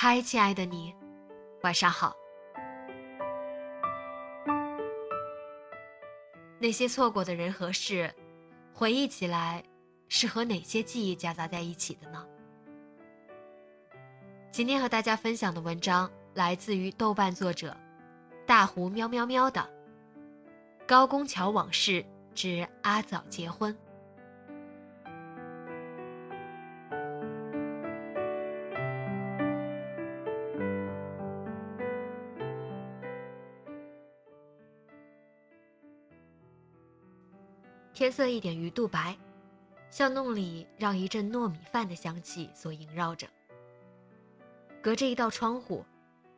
嗨，亲爱的你，晚上好。那些错过的人和事，回忆起来，是和哪些记忆夹杂在一起的呢？今天和大家分享的文章来自于豆瓣作者大湖喵喵喵的《高公桥往事之阿枣结婚》。天色一点鱼肚白，巷弄里让一阵糯米饭的香气所萦绕着。隔着一道窗户，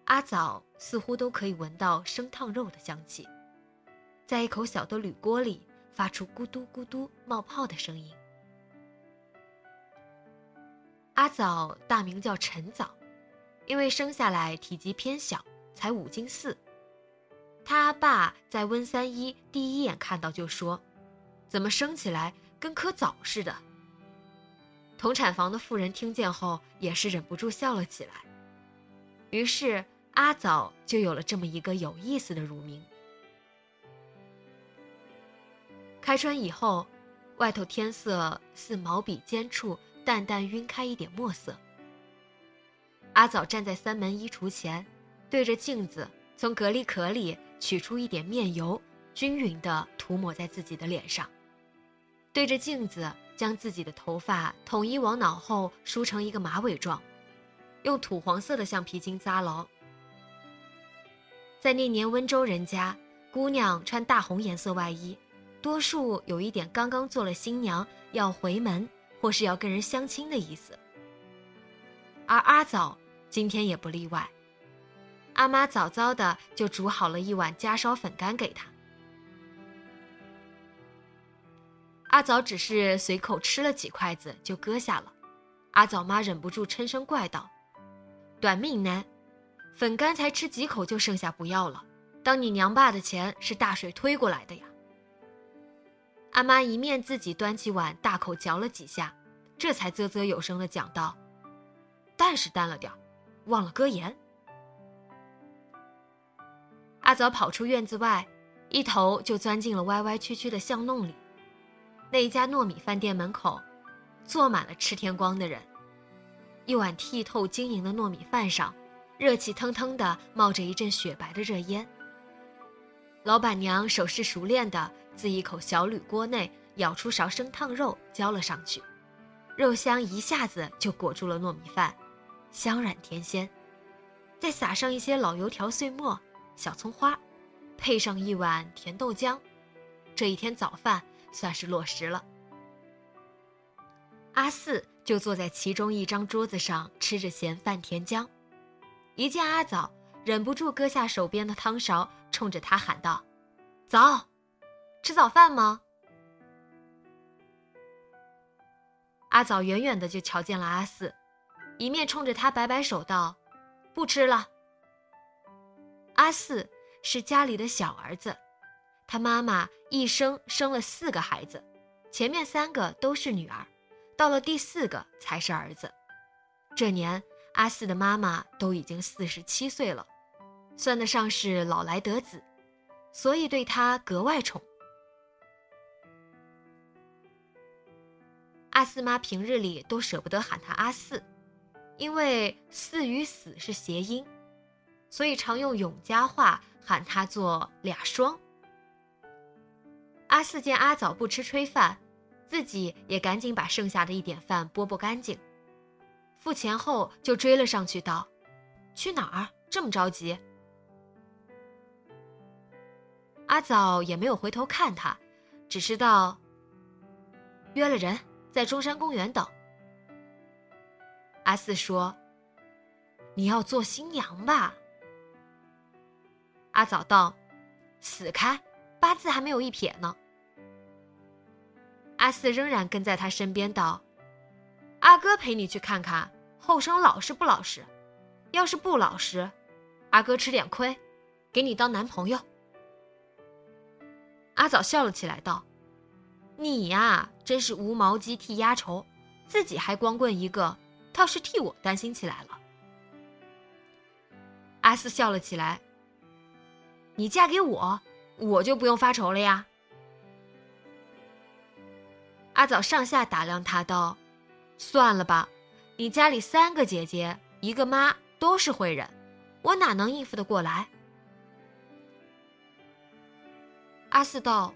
阿枣似乎都可以闻到生烫肉的香气，在一口小的铝锅里发出咕嘟咕嘟冒泡的声音。阿枣大名叫陈枣，因为生下来体积偏小，才五斤四。他爸在温三一第一眼看到就说。怎么生起来跟颗枣似的？同产房的妇人听见后也是忍不住笑了起来。于是阿枣就有了这么一个有意思的乳名。开春以后，外头天色似毛笔尖处淡淡晕开一点墨色。阿枣站在三门衣橱前，对着镜子从隔离壳里取出一点面油，均匀地涂抹在自己的脸上。对着镜子，将自己的头发统一往脑后梳成一个马尾状，用土黄色的橡皮筋扎牢。在那年温州人家，姑娘穿大红颜色外衣，多数有一点刚刚做了新娘要回门或是要跟人相亲的意思。而阿枣今天也不例外，阿妈早早的就煮好了一碗家烧粉干给她。阿枣只是随口吃了几筷子就搁下了，阿枣妈忍不住嗔声怪道：“短命男，粉干才吃几口就剩下不要了，当你娘爸的钱是大水推过来的呀！”阿妈一面自己端起碗大口嚼了几下，这才啧啧有声的讲道：“淡是淡了点忘了搁盐。”阿枣跑出院子外，一头就钻进了歪歪曲曲的巷弄里。那一家糯米饭店门口，坐满了吃天光的人。一碗剔透晶莹的糯米饭上，热气腾腾的冒着一阵雪白的热烟。老板娘手势熟练的自一口小铝锅内舀出勺生烫肉，浇了上去，肉香一下子就裹住了糯米饭，香软甜鲜。再撒上一些老油条碎末、小葱花，配上一碗甜豆浆，这一天早饭。算是落实了。阿四就坐在其中一张桌子上吃着咸饭甜浆，一见阿枣，忍不住搁下手边的汤勺，冲着他喊道：“早，吃早饭吗？”阿枣远远的就瞧见了阿四，一面冲着他摆摆手道：“不吃了。”阿四是家里的小儿子。他妈妈一生生了四个孩子，前面三个都是女儿，到了第四个才是儿子。这年阿四的妈妈都已经四十七岁了，算得上是老来得子，所以对他格外宠。阿四妈平日里都舍不得喊他阿四，因为“四”与“死”是谐音，所以常用永嘉话喊他做俩双。阿四见阿枣不吃炊饭，自己也赶紧把剩下的一点饭拨拨干净。付钱后就追了上去，道：“去哪儿？这么着急？”阿枣也没有回头看他，只是道：“约了人，在中山公园等。”阿四说：“你要做新娘吧？”阿枣道：“死开，八字还没有一撇呢。”阿四仍然跟在他身边道：“阿哥陪你去看看后生老实不老实，要是不老实，阿哥吃点亏，给你当男朋友。”阿枣笑了起来道：“你呀，真是无毛鸡替鸭愁，自己还光棍一个，倒是替我担心起来了。”阿四笑了起来：“你嫁给我，我就不用发愁了呀。”阿枣上下打量他道：“算了吧，你家里三个姐姐，一个妈，都是会人，我哪能应付得过来？”阿四道：“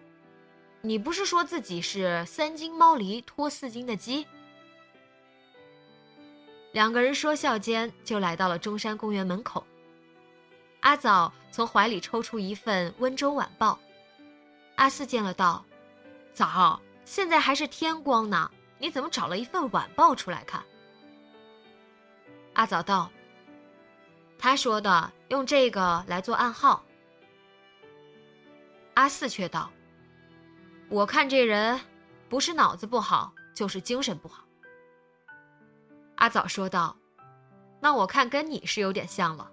你不是说自己是三斤猫狸拖四斤的鸡？”两个人说笑间就来到了中山公园门口。阿枣从怀里抽出一份《温州晚报》，阿四见了道：“枣。”现在还是天光呢，你怎么找了一份晚报出来看？阿枣道：“他说的用这个来做暗号。”阿四却道：“我看这人，不是脑子不好，就是精神不好。”阿枣说道：“那我看跟你是有点像了。”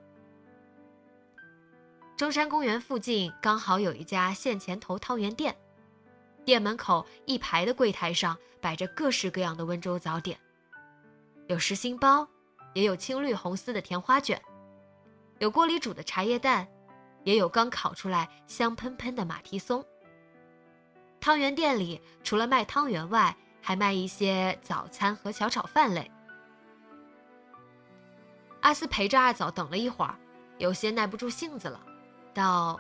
中山公园附近刚好有一家现钱头汤圆店。店门口一排的柜台上摆着各式各样的温州早点，有实心包，也有青绿红丝的甜花卷，有锅里煮的茶叶蛋，也有刚烤出来香喷喷的马蹄松。汤圆店里除了卖汤圆外，还卖一些早餐和小炒饭类。阿四陪着阿枣等了一会儿，有些耐不住性子了，道：“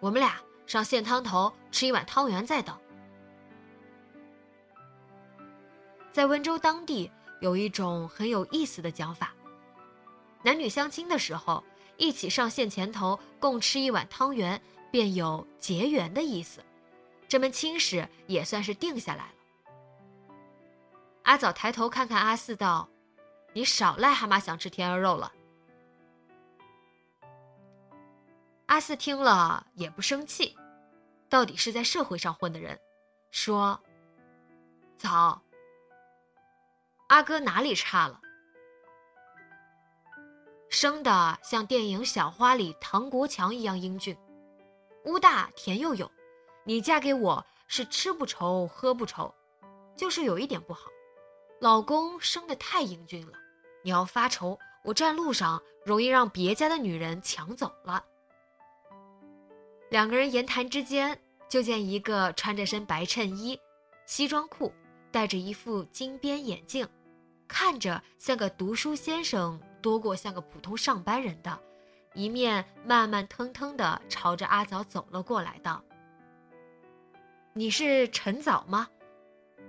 我们俩。”上线汤头吃一碗汤圆再等。在温州当地有一种很有意思的讲法：男女相亲的时候一起上线前头共吃一碗汤圆，便有结缘的意思，这门亲事也算是定下来了。阿枣抬头看看阿四，道：“你少癞蛤蟆想吃天鹅肉了。”阿四听了也不生气。到底是在社会上混的人，说：“早，阿哥哪里差了？生的像电影《小花》里唐国强一样英俊，屋大田又有。你嫁给我是吃不愁喝不愁，就是有一点不好，老公生的太英俊了。你要发愁，我站路上容易让别家的女人抢走了。”两个人言谈之间，就见一个穿着身白衬衣、西装裤，戴着一副金边眼镜，看着像个读书先生多过像个普通上班人的，一面慢慢腾腾地朝着阿枣走了过来，道：“你是陈枣吗？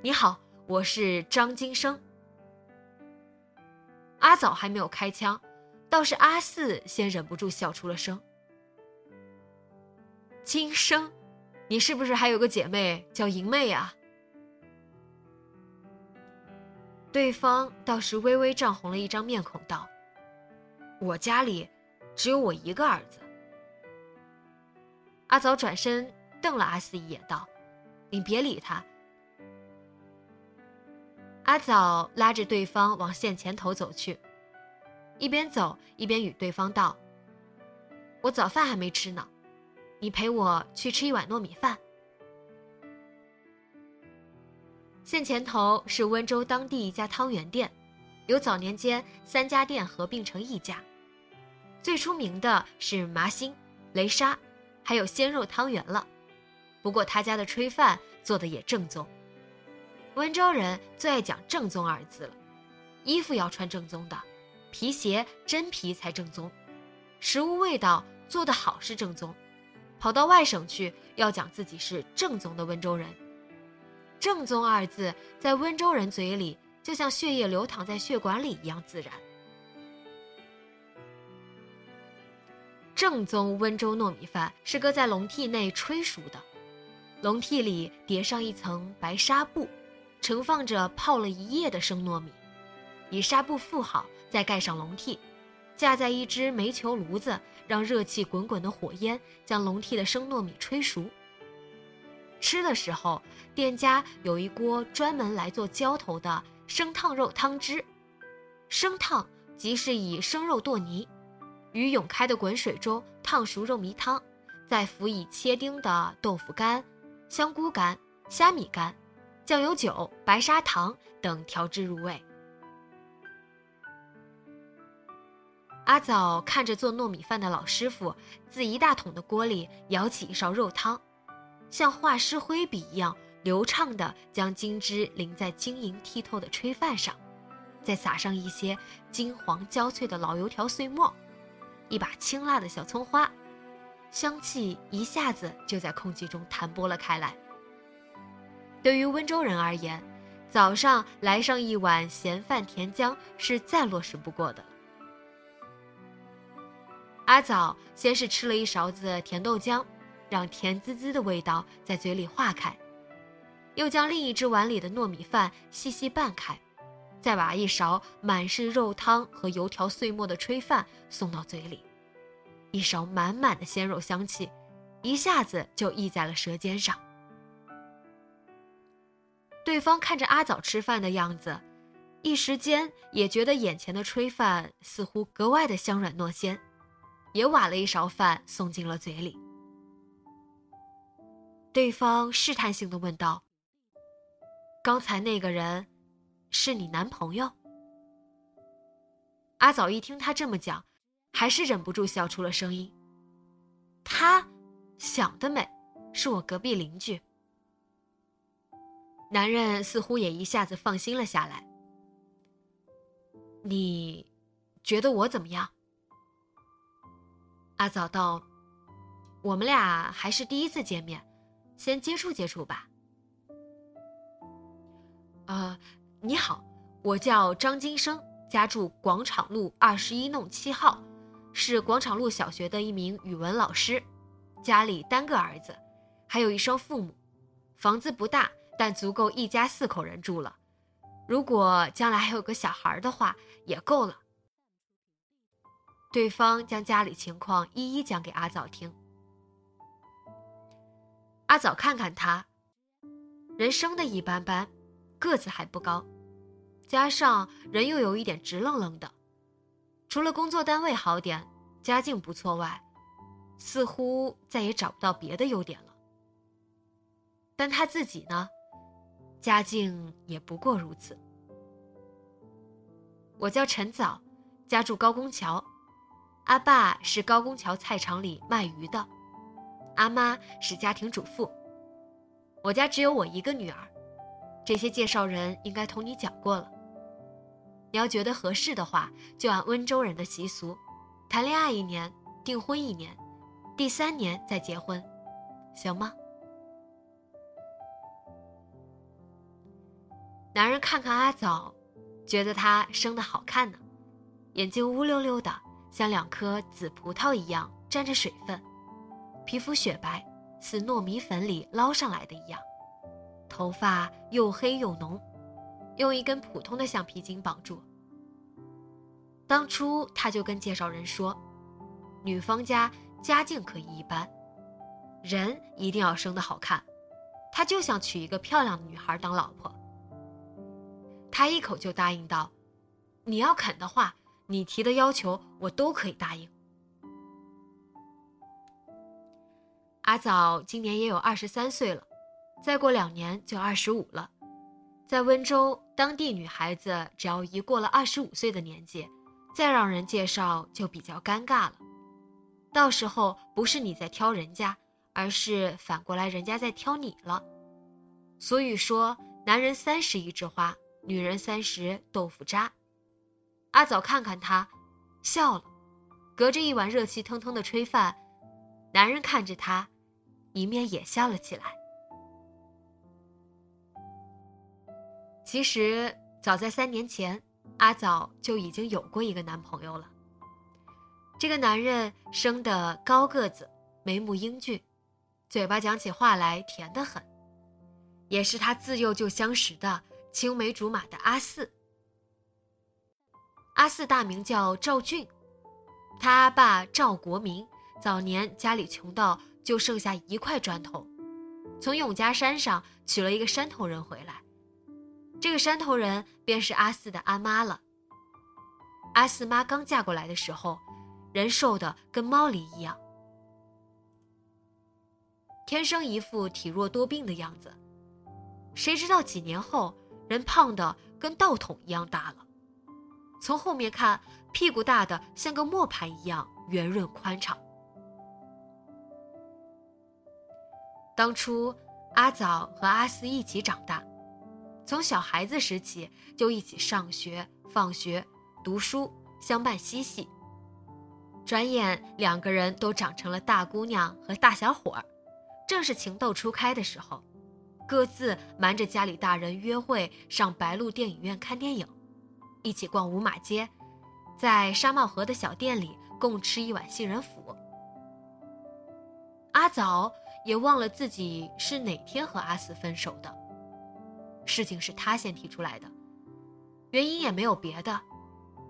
你好，我是张金生。”阿枣还没有开枪，倒是阿四先忍不住笑出了声。今生，你是不是还有个姐妹叫银妹呀？对方倒是微微涨红了一张面孔，道：“我家里只有我一个儿子。”阿枣转身瞪了阿四一眼，道：“你别理他。”阿枣拉着对方往线前头走去，一边走一边与对方道：“我早饭还没吃呢。”你陪我去吃一碗糯米饭。县前头是温州当地一家汤圆店，由早年间三家店合并成一家。最出名的是麻心、雷沙，还有鲜肉汤圆了。不过他家的炊饭做的也正宗。温州人最爱讲“正宗”二字了，衣服要穿正宗的，皮鞋真皮才正宗。食物味道做的好是正宗，跑到外省去要讲自己是正宗的温州人。正宗二字在温州人嘴里就像血液流淌在血管里一样自然。正宗温州糯米饭是搁在笼屉内吹熟的，笼屉里叠上一层白纱布，盛放着泡了一夜的生糯米，以纱布覆好，再盖上笼屉，架在一只煤球炉子，让热气滚滚的火焰将笼屉的生糯米吹熟。吃的时候，店家有一锅专门来做浇头的生烫肉汤汁，生烫即是以生肉剁泥。于涌开的滚水中烫熟肉糜汤，再辅以切丁的豆腐干、香菇干、虾米干、酱油酒、白砂糖等调制入味。阿枣看着做糯米饭的老师傅自一大桶的锅里舀起一勺肉汤，像画师挥笔一样流畅地将金汁淋在晶莹剔透的炊饭上，再撒上一些金黄焦脆的老油条碎末。一把清辣的小葱花，香气一下子就在空气中弹拨了开来。对于温州人而言，早上来上一碗咸饭甜浆是再落实不过的。阿枣先是吃了一勺子甜豆浆，让甜滋滋的味道在嘴里化开，又将另一只碗里的糯米饭细细拌开。再把一勺满是肉汤和油条碎末的炊饭送到嘴里，一勺满满的鲜肉香气，一下子就溢在了舌尖上。对方看着阿枣吃饭的样子，一时间也觉得眼前的炊饭似乎格外的香软糯鲜，也挖了一勺饭送进了嘴里。对方试探性的问道：“刚才那个人？”是你男朋友？阿枣一听他这么讲，还是忍不住笑出了声音。他想得美，是我隔壁邻居。男人似乎也一下子放心了下来。你觉得我怎么样？阿枣道：“我们俩还是第一次见面，先接触接触吧。”啊。你好，我叫张金生，家住广场路二十一弄七号，是广场路小学的一名语文老师，家里单个儿子，还有一双父母，房子不大，但足够一家四口人住了。如果将来还有个小孩的话，也够了。对方将家里情况一一讲给阿枣听。阿枣看看他，人生的一般般。个子还不高，加上人又有一点直愣愣的，除了工作单位好点，家境不错外，似乎再也找不到别的优点了。但他自己呢，家境也不过如此。我叫陈早，家住高公桥，阿爸是高公桥菜场里卖鱼的，阿妈是家庭主妇，我家只有我一个女儿。这些介绍人应该同你讲过了。你要觉得合适的话，就按温州人的习俗，谈恋爱一年，订婚一年，第三年再结婚，行吗？男人看看阿枣，觉得她生的好看呢，眼睛乌溜溜的，像两颗紫葡萄一样沾着水分，皮肤雪白，似糯米粉里捞上来的一样。头发又黑又浓，用一根普通的橡皮筋绑住。当初他就跟介绍人说，女方家家境可以一般，人一定要生得好看，他就想娶一个漂亮的女孩当老婆。他一口就答应道：“你要肯的话，你提的要求我都可以答应。”阿枣今年也有二十三岁了。再过两年就二十五了，在温州，当地女孩子只要一过了二十五岁的年纪，再让人介绍就比较尴尬了。到时候不是你在挑人家，而是反过来人家在挑你了。所以说，男人三十一枝花，女人三十豆腐渣。阿枣看看他，笑了，隔着一碗热气腾腾的炊饭，男人看着他，一面也笑了起来。其实早在三年前，阿枣就已经有过一个男朋友了。这个男人生得高个子，眉目英俊，嘴巴讲起话来甜得很，也是他自幼就相识的青梅竹马的阿四。阿四大名叫赵俊，他阿爸赵国民早年家里穷到就剩下一块砖头，从永嘉山上娶了一个山头人回来。这个山头人便是阿四的阿妈了。阿四妈刚嫁过来的时候，人瘦的跟猫狸一样，天生一副体弱多病的样子。谁知道几年后，人胖的跟稻桶一样大了。从后面看，屁股大的像个磨盘一样圆润宽敞。当初阿枣和阿四一起长大。从小孩子时起就一起上学、放学、读书，相伴嬉戏。转眼两个人都长成了大姑娘和大小伙儿，正是情窦初开的时候，各自瞒着家里大人约会上白鹿电影院看电影，一起逛五马街，在沙帽河的小店里共吃一碗杏仁脯。阿枣也忘了自己是哪天和阿四分手的。事情是他先提出来的，原因也没有别的，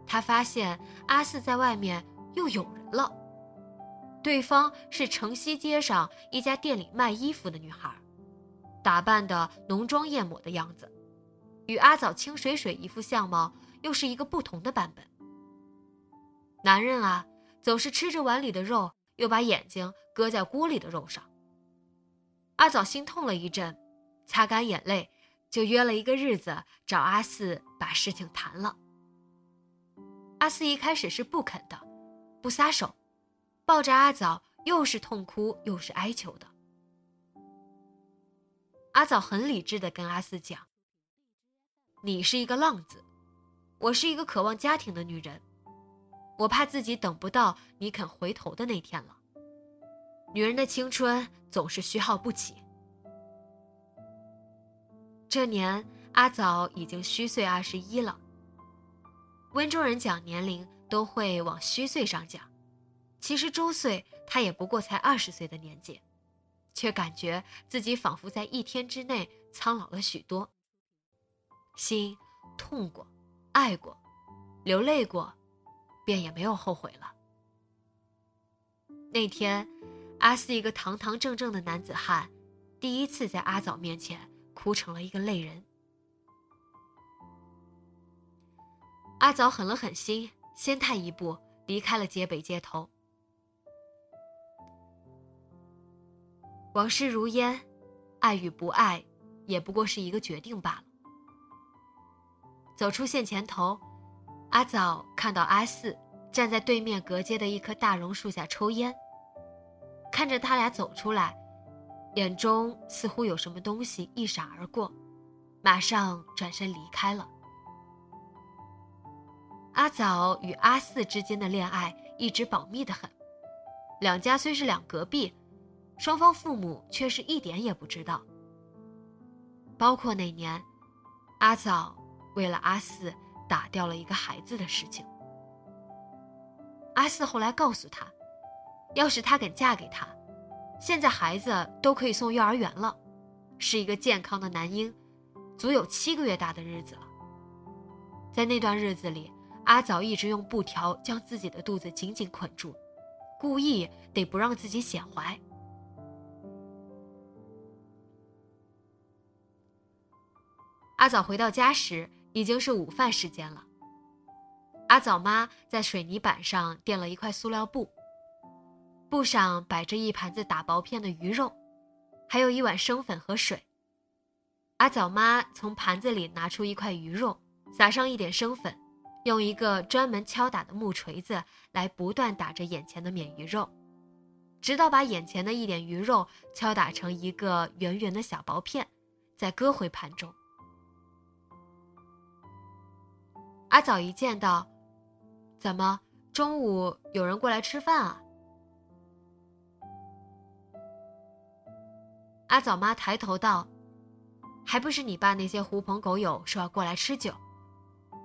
他发现阿四在外面又有人了。对方是城西街上一家店里卖衣服的女孩，打扮的浓妆艳抹的样子，与阿枣清水水一副相貌又是一个不同的版本。男人啊，总是吃着碗里的肉，又把眼睛搁在锅里的肉上。阿枣心痛了一阵，擦干眼泪。就约了一个日子找阿四把事情谈了。阿四一开始是不肯的，不撒手，抱着阿枣又是痛哭又是哀求的。阿枣很理智的跟阿四讲：“你是一个浪子，我是一个渴望家庭的女人，我怕自己等不到你肯回头的那天了。女人的青春总是虚耗不起。”这年阿枣已经虚岁二十一了。温州人讲年龄都会往虚岁上讲，其实周岁他也不过才二十岁的年纪，却感觉自己仿佛在一天之内苍老了许多。心痛过，爱过，流泪过，便也没有后悔了。那天，阿四一个堂堂正正的男子汉，第一次在阿枣面前。哭成了一个泪人。阿枣狠了狠心，先他一步离开了街北街头。往事如烟，爱与不爱，也不过是一个决定罢了。走出线前头，阿枣看到阿四站在对面隔街的一棵大榕树下抽烟，看着他俩走出来。眼中似乎有什么东西一闪而过，马上转身离开了。阿枣与阿四之间的恋爱一直保密的很，两家虽是两隔壁，双方父母却是一点也不知道。包括那年，阿枣为了阿四打掉了一个孩子的事情。阿四后来告诉他，要是他肯嫁给他。现在孩子都可以送幼儿园了，是一个健康的男婴，足有七个月大的日子了。在那段日子里，阿枣一直用布条将自己的肚子紧紧捆住，故意得不让自己显怀。阿枣回到家时已经是午饭时间了。阿枣妈在水泥板上垫了一块塑料布。布上摆着一盘子打薄片的鱼肉，还有一碗生粉和水。阿枣妈从盘子里拿出一块鱼肉，撒上一点生粉，用一个专门敲打的木锤子来不断打着眼前的免鱼肉，直到把眼前的一点鱼肉敲打成一个圆圆的小薄片，再搁回盘中。阿枣一见到，怎么中午有人过来吃饭啊？阿枣妈抬头道：“还不是你爸那些狐朋狗友说要过来吃酒，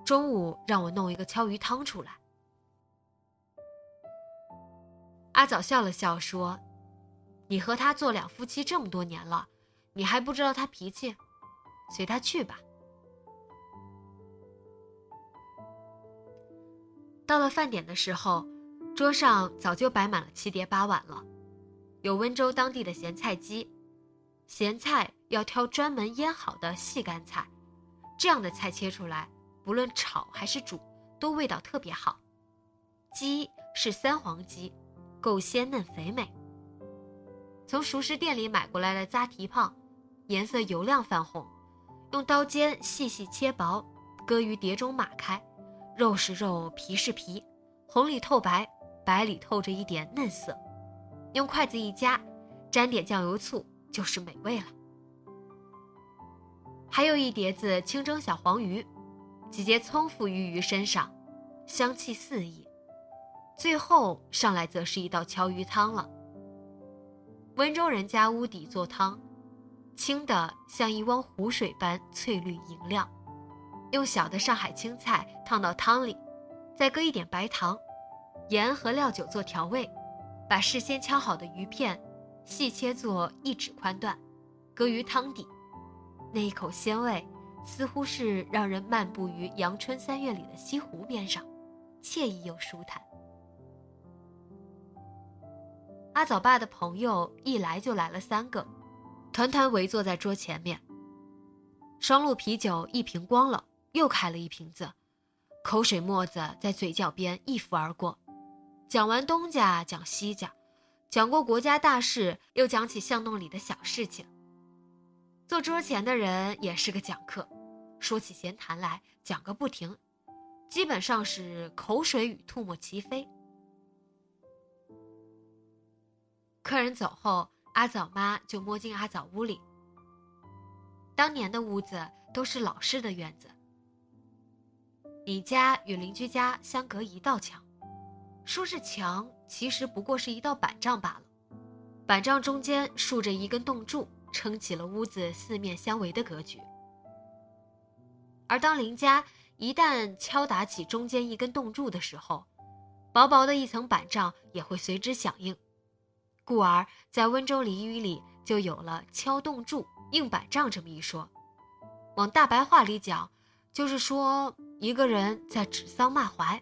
中午让我弄一个敲鱼汤出来。”阿枣笑了笑说：“你和他做两夫妻这么多年了，你还不知道他脾气？随他去吧。”到了饭点的时候，桌上早就摆满了七碟八碗了，有温州当地的咸菜鸡，咸菜要挑专门腌好的细干菜，这样的菜切出来，不论炒还是煮，都味道特别好。鸡是三黄鸡，够鲜嫩肥美。从熟食店里买过来的扎蹄胖，颜色油亮泛红，用刀尖细细切薄，搁于碟中码开。肉是肉，皮是皮，红里透白，白里透着一点嫩色。用筷子一夹，沾点酱油醋，就是美味了。还有一碟子清蒸小黄鱼，几节葱附于鱼身上，香气四溢。最后上来则是一道敲鱼汤了。温州人家屋底做汤，清的像一汪湖水般翠绿莹亮。用小的上海青菜烫到汤里，再搁一点白糖、盐和料酒做调味，把事先敲好的鱼片细切作一指宽段，搁于汤底。那一口鲜味，似乎是让人漫步于阳春三月里的西湖边上，惬意又舒坦。阿枣爸的朋友一来就来了三个，团团围坐在桌前面。双鹿啤酒一瓶光了。又开了一瓶子，口水沫子在嘴角边一拂而过。讲完东家，讲西家，讲过国家大事，又讲起巷弄里的小事情。坐桌前的人也是个讲课，说起闲谈来讲个不停，基本上是口水与唾沫齐飞。客人走后，阿枣妈就摸进阿枣屋里。当年的屋子都是老式的院子。李家与邻居家相隔一道墙，说是墙，其实不过是一道板障罢了。板障中间竖着一根洞柱，撑起了屋子四面相围的格局。而当邻家一旦敲打起中间一根洞柱的时候，薄薄的一层板障也会随之响应，故而在温州俚语里就有了“敲洞柱硬板障”这么一说。往大白话里讲，就是说。一个人在指桑骂槐。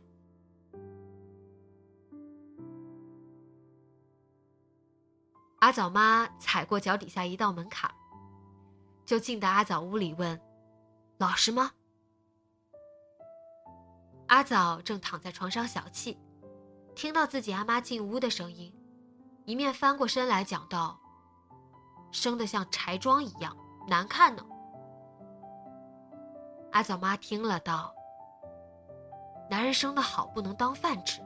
阿枣妈踩过脚底下一道门槛，就进到阿枣屋里问：“老实吗？”阿枣正躺在床上小憩，听到自己阿妈进屋的声音，一面翻过身来讲道：“生得像柴庄一样难看呢。”阿枣妈听了道。男人生的好不能当饭吃，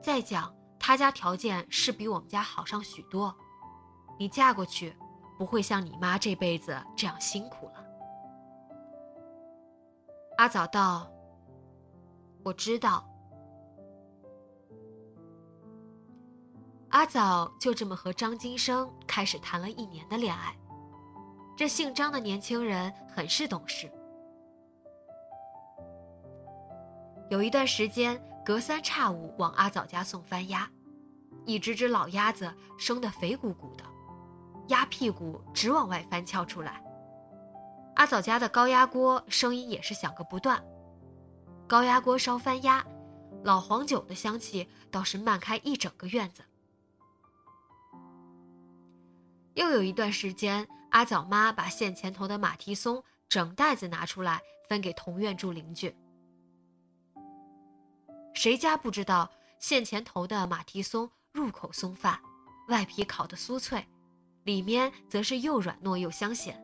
再讲他家条件是比我们家好上许多，你嫁过去不会像你妈这辈子这样辛苦了。阿早道：“我知道。”阿早就这么和张金生开始谈了一年的恋爱，这姓张的年轻人很是懂事。有一段时间，隔三差五往阿枣家送番鸭，一只只老鸭子生得肥鼓鼓的，鸭屁股直往外翻翘出来。阿枣家的高压锅声音也是响个不断，高压锅烧番鸭，老黄酒的香气倒是漫开一整个院子。又有一段时间，阿枣妈把县前头的马蹄松整袋子拿出来分给同院住邻居。谁家不知道县前头的马蹄松入口松泛，外皮烤得酥脆，里面则是又软糯又香咸，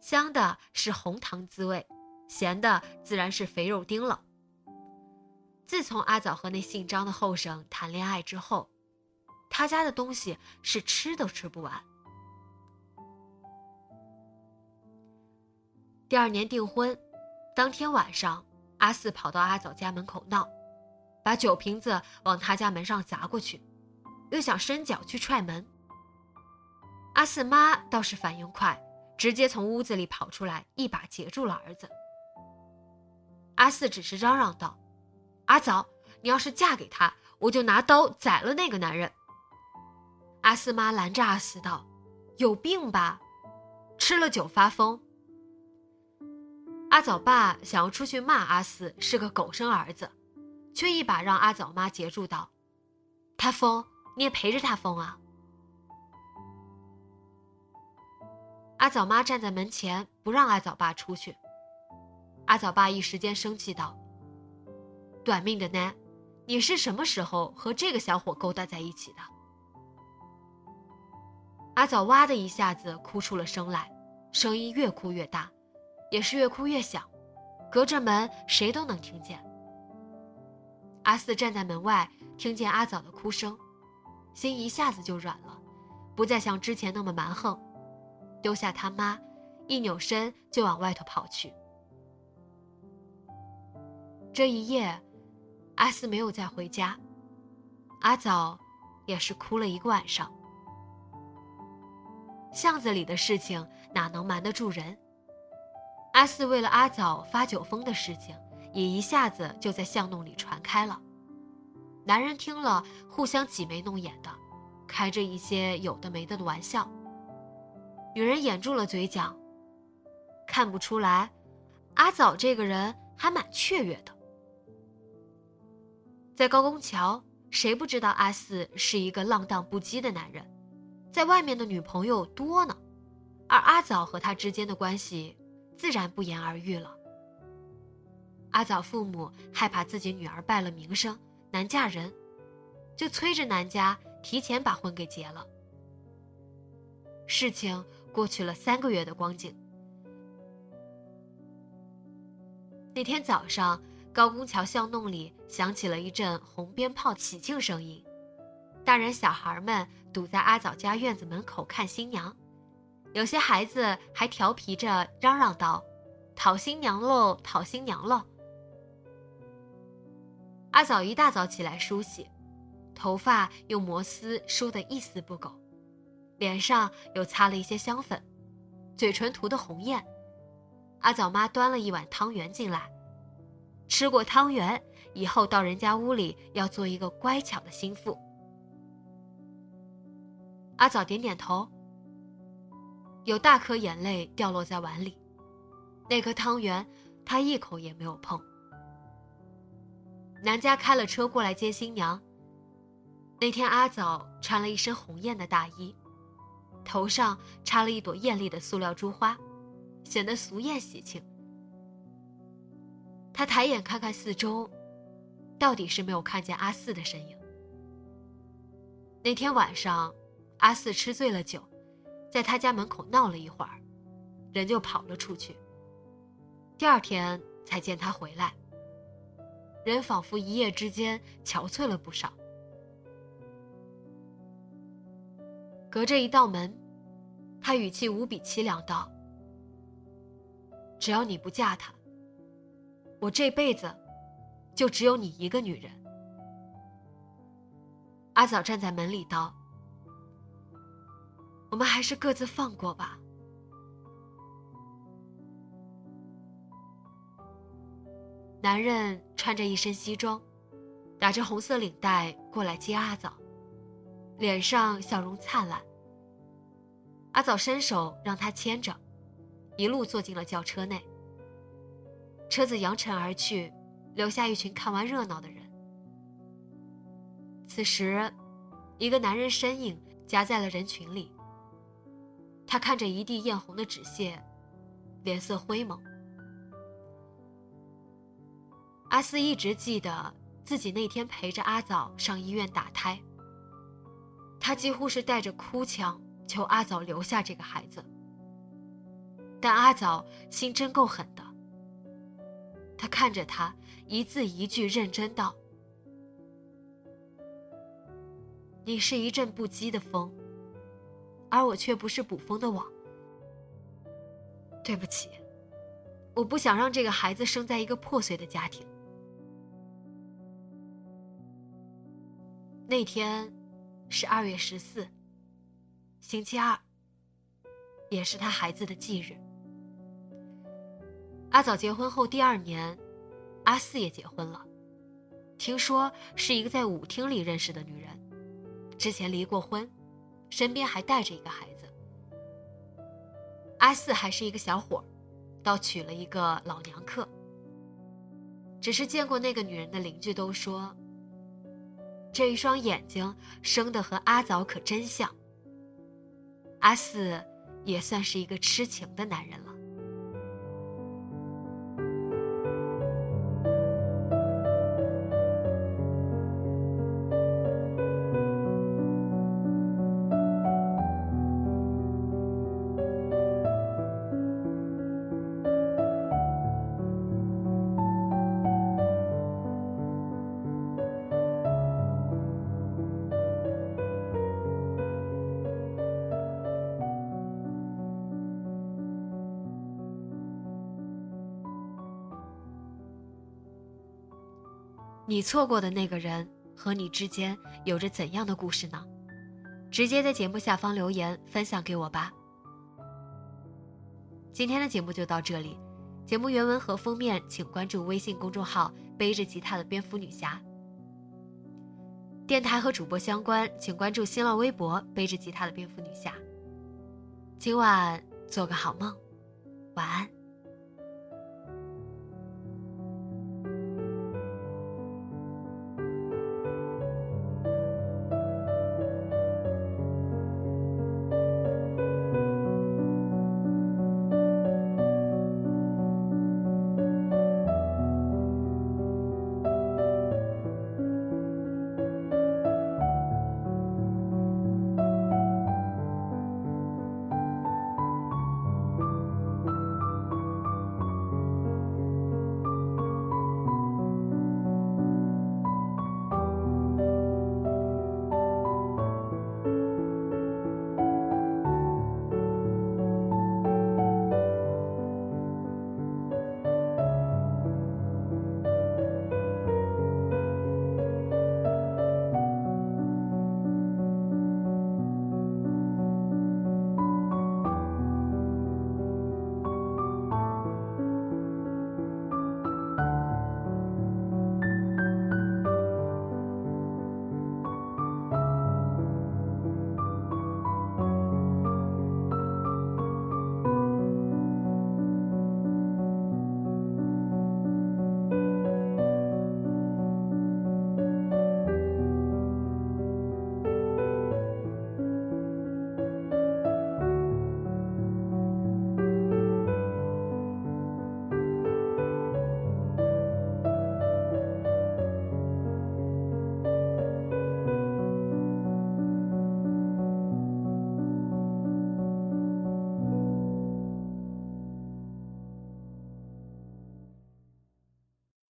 香的是红糖滋味，咸的自然是肥肉丁了。自从阿枣和那姓张的后生谈恋爱之后，他家的东西是吃都吃不完。第二年订婚，当天晚上，阿四跑到阿枣家门口闹。把酒瓶子往他家门上砸过去，又想伸脚去踹门。阿四妈倒是反应快，直接从屋子里跑出来，一把截住了儿子。阿四只是嚷嚷道：“阿枣，你要是嫁给他，我就拿刀宰了那个男人。”阿四妈拦着阿四道：“有病吧？吃了酒发疯。”阿枣爸想要出去骂阿四是个狗生儿子，却一把让阿枣妈截住道：“他疯，你也陪着他疯啊！”阿枣妈站在门前不让阿枣爸出去。阿枣爸一时间生气道：“短命的呢，你是什么时候和这个小伙勾搭在一起的？”阿枣哇的一下子哭出了声来，声音越哭越大，也是越哭越响，隔着门谁都能听见。阿四站在门外，听见阿枣的哭声，心一下子就软了，不再像之前那么蛮横，丢下他妈，一扭身就往外头跑去。这一夜，阿四没有再回家，阿枣也是哭了一个晚上。巷子里的事情哪能瞒得住人？阿四为了阿枣发酒疯的事情，也一下子就在巷弄里传开了。男人听了，互相挤眉弄眼的，开着一些有的没的的玩笑。女人掩住了嘴角，看不出来，阿枣这个人还蛮雀跃的。在高公桥，谁不知道阿四是一个浪荡不羁的男人？在外面的女朋友多呢，而阿枣和他之间的关系自然不言而喻了。阿枣父母害怕自己女儿败了名声，难嫁人，就催着南家提前把婚给结了。事情过去了三个月的光景，那天早上，高公桥巷弄里响起了一阵红鞭炮喜庆声音。大人小孩们堵在阿枣家院子门口看新娘，有些孩子还调皮着嚷嚷道：“讨新娘喽，讨新娘喽！”阿枣一大早起来梳洗，头发用摩丝梳得一丝不苟，脸上又擦了一些香粉，嘴唇涂得红艳。阿枣妈端了一碗汤圆进来，吃过汤圆以后，到人家屋里要做一个乖巧的心腹。阿枣点点头，有大颗眼泪掉落在碗里，那颗汤圆他一口也没有碰。南家开了车过来接新娘。那天阿枣穿了一身红艳的大衣，头上插了一朵艳丽的塑料珠花，显得俗艳喜庆。他抬眼看看四周，到底是没有看见阿四的身影。那天晚上。阿四吃醉了酒，在他家门口闹了一会儿，人就跑了出去。第二天才见他回来，人仿佛一夜之间憔悴了不少。隔着一道门，他语气无比凄凉道：“只要你不嫁他，我这辈子就只有你一个女人。”阿枣站在门里道。我们还是各自放过吧。男人穿着一身西装，打着红色领带过来接阿枣，脸上笑容灿烂。阿枣伸手让他牵着，一路坐进了轿车内。车子扬尘而去，留下一群看完热闹的人。此时，一个男人身影夹在了人群里。他看着一地艳红的纸屑，脸色灰蒙。阿四一直记得自己那天陪着阿枣上医院打胎。他几乎是带着哭腔求阿枣留下这个孩子，但阿枣心真够狠的。他看着他，一字一句认真道：“你是一阵不羁的风。”而我却不是捕风的网。对不起，我不想让这个孩子生在一个破碎的家庭。那天是二月十四，星期二，也是他孩子的忌日。阿早结婚后第二年，阿四也结婚了。听说是一个在舞厅里认识的女人，之前离过婚，身边还带着一个孩子。阿四还是一个小伙倒娶了一个老娘客。只是见过那个女人的邻居都说，这一双眼睛生的和阿枣可真像。阿四也算是一个痴情的男人了。你错过的那个人和你之间有着怎样的故事呢？直接在节目下方留言分享给我吧。今天的节目就到这里，节目原文和封面请关注微信公众号“背着吉他的蝙蝠女侠”。电台和主播相关，请关注新浪微博“背着吉他的蝙蝠女侠”。今晚做个好梦，晚安。